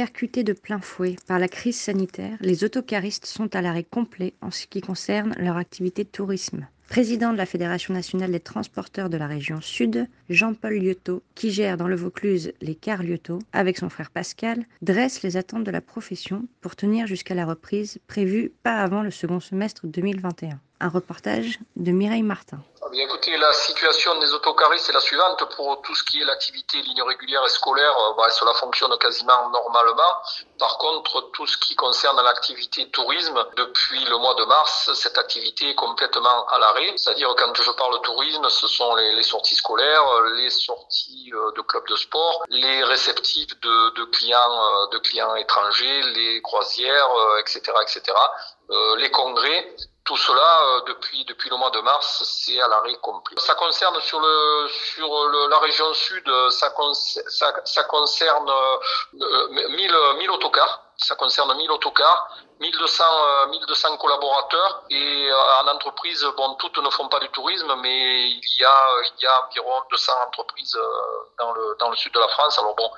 Percutés de plein fouet par la crise sanitaire, les autocaristes sont à l'arrêt complet en ce qui concerne leur activité de tourisme. Président de la Fédération nationale des transporteurs de la région Sud, Jean-Paul Liotto, qui gère dans le Vaucluse les cars Liotto avec son frère Pascal, dresse les attentes de la profession pour tenir jusqu'à la reprise prévue pas avant le second semestre 2021. Un reportage de Mireille Martin. Ah bien, écoutez, la situation des autocaristes est la suivante. Pour tout ce qui est l'activité ligne régulière et scolaire, euh, bah, cela fonctionne quasiment normalement. Par contre, tout ce qui concerne l'activité tourisme, depuis le mois de mars, cette activité est complètement à l'arrêt. C'est-à-dire, quand je parle tourisme, ce sont les, sorties scolaires, les sorties euh, de clubs de sport, les réceptifs de, de clients, euh, de clients étrangers, les croisières, etc., etc., les congrès tout cela, euh, depuis, depuis le mois de mars, c'est à l'arrêt complet. Ça concerne sur, le, sur le, la région sud, ça, ça, ça concerne 1000, euh, 1000 autocars. Ça concerne 1000 autocars, 1200, 1200 collaborateurs et en entreprise, bon, toutes ne font pas du tourisme, mais il y a, il y a environ 200 entreprises dans le, dans le sud de la France. Alors bon,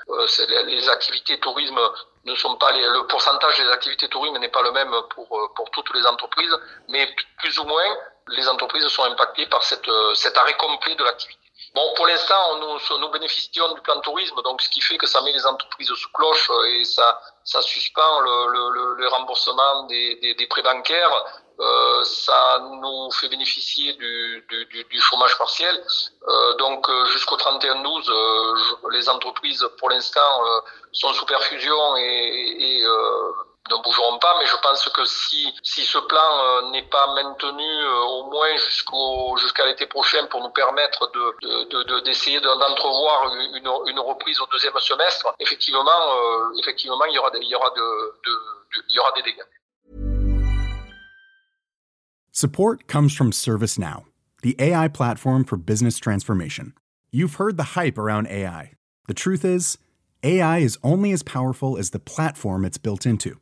les, les activités tourisme ne sont pas les, le pourcentage des activités tourisme n'est pas le même pour, pour toutes les entreprises, mais plus ou moins les entreprises sont impactées par cette, cet arrêt complet de l'activité. Bon, pour l'instant, nous, nous bénéficions du plan tourisme, donc ce qui fait que ça met les entreprises sous cloche et ça, ça suspend le, le, le remboursement des, des, des prêts bancaires. Euh, ça nous fait bénéficier du, du, du chômage partiel. Euh, donc jusqu'au 31-12, euh, les entreprises, pour l'instant, euh, sont sous perfusion et, et ne bougeront pas, mais je pense que si, si ce plan euh, n'est pas maintenu euh, au moins jusqu'au jusqu'à l'été prochain pour nous permettre de d'essayer de, d'entrevoir une, une reprise au deuxième semestre, effectivement, euh, effectivement, il y aura des, il y aura de, de, il y aura des dégâts. Support comes from ServiceNow, the AI platform for business transformation. You've heard the hype around AI. The truth is, AI is only as powerful as the platform it's built into.